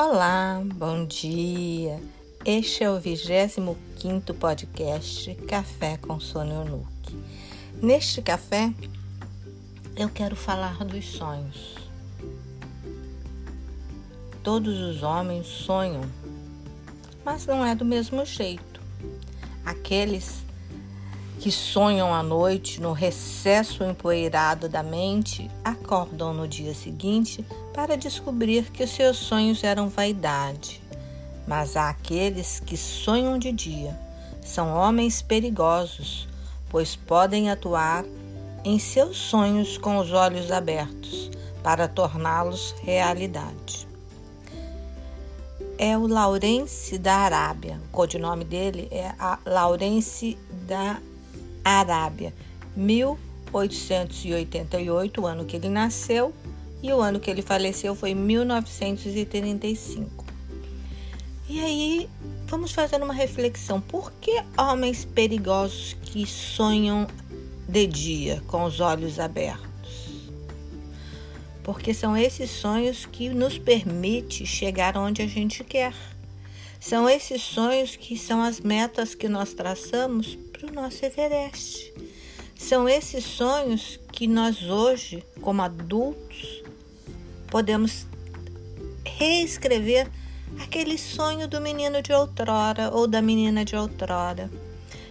Olá, bom dia. Este é o 25 podcast Café com Sônia Nuke. Neste café, eu quero falar dos sonhos. Todos os homens sonham, mas não é do mesmo jeito. Aqueles que sonham à noite no recesso empoeirado da mente acordam no dia seguinte para descobrir que os seus sonhos eram vaidade. Mas há aqueles que sonham de dia. São homens perigosos, pois podem atuar em seus sonhos com os olhos abertos para torná-los realidade. É o Laurence da Arábia. O codinome dele é a Laurence da Arábia, 1888, o ano que ele nasceu, e o ano que ele faleceu foi 1935. E aí, vamos fazer uma reflexão. Por que homens perigosos que sonham de dia com os olhos abertos? Porque são esses sonhos que nos permite chegar onde a gente quer. São esses sonhos que são as metas que nós traçamos para o nosso Everest. São esses sonhos que nós hoje, como adultos, podemos reescrever aquele sonho do menino de outrora ou da menina de outrora.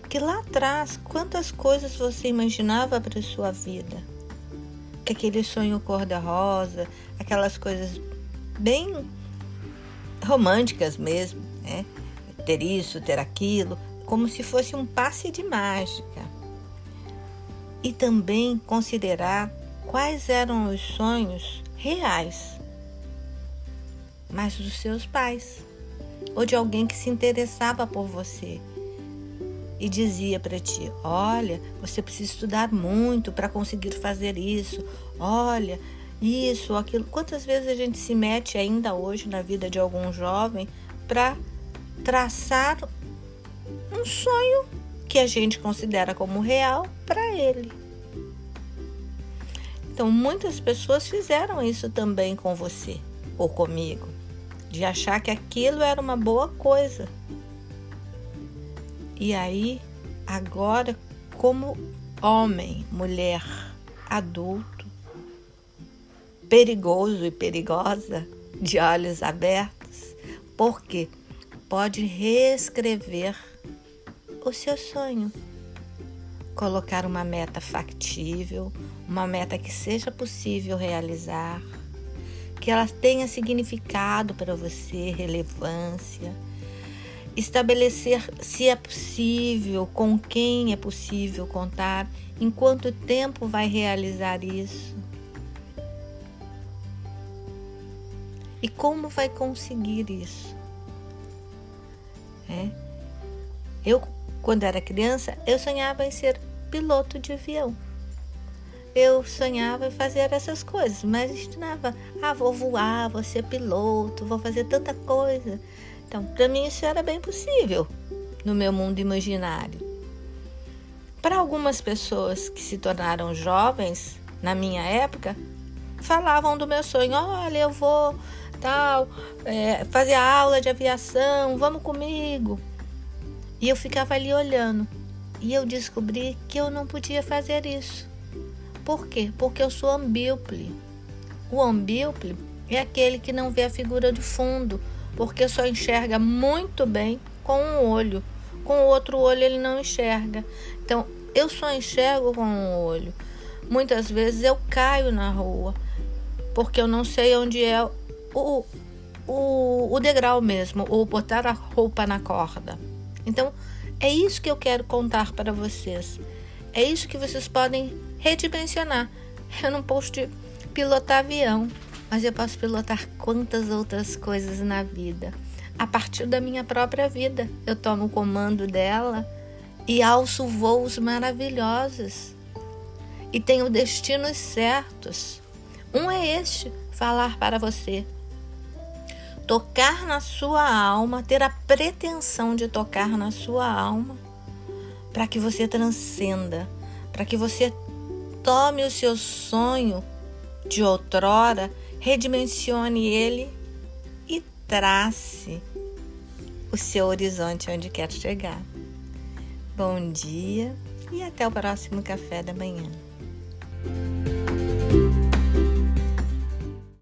Que lá atrás, quantas coisas você imaginava para sua vida? Que aquele sonho cor-de-rosa, aquelas coisas bem românticas mesmo, né? Ter isso, ter aquilo, como se fosse um passe de mágica. E também considerar quais eram os sonhos reais, mas dos seus pais, ou de alguém que se interessava por você e dizia para ti: Olha, você precisa estudar muito para conseguir fazer isso. Olha, isso, aquilo. Quantas vezes a gente se mete ainda hoje na vida de algum jovem para traçar um sonho que a gente considera como real para ele. Então, muitas pessoas fizeram isso também com você ou comigo, de achar que aquilo era uma boa coisa. E aí, agora, como homem, mulher, adulto, perigoso e perigosa, de olhos abertos, porque pode reescrever o seu sonho. Colocar uma meta factível, uma meta que seja possível realizar, que ela tenha significado para você, relevância. Estabelecer se é possível, com quem é possível contar, em quanto tempo vai realizar isso. E como vai conseguir isso? É. Eu quando era criança, eu sonhava em ser piloto de avião. Eu sonhava em fazer essas coisas, mas imaginava, ah, vou voar, vou ser piloto, vou fazer tanta coisa. Então, para mim isso era bem possível no meu mundo imaginário. Para algumas pessoas que se tornaram jovens na minha época, falavam do meu sonho, olha, eu vou tal, é, fazer aula de aviação, vamos comigo. E eu ficava ali olhando. E eu descobri que eu não podia fazer isso. Por quê? Porque eu sou ambíople. O ambíople é aquele que não vê a figura de fundo, porque só enxerga muito bem com um olho. Com o outro olho ele não enxerga. Então, eu só enxergo com um olho. Muitas vezes eu caio na rua, porque eu não sei onde é o, o, o degrau mesmo, ou botar a roupa na corda. Então, é isso que eu quero contar para vocês. É isso que vocês podem redimensionar. Eu não posso pilotar avião, mas eu posso pilotar quantas outras coisas na vida. A partir da minha própria vida, eu tomo o comando dela e alço voos maravilhosos. E tenho destinos certos. Um é este: falar para você tocar na sua alma, ter a pretensão de tocar na sua alma, para que você transcenda, para que você tome o seu sonho de outrora, redimensione ele e trace o seu horizonte onde quer chegar. Bom dia e até o próximo café da manhã.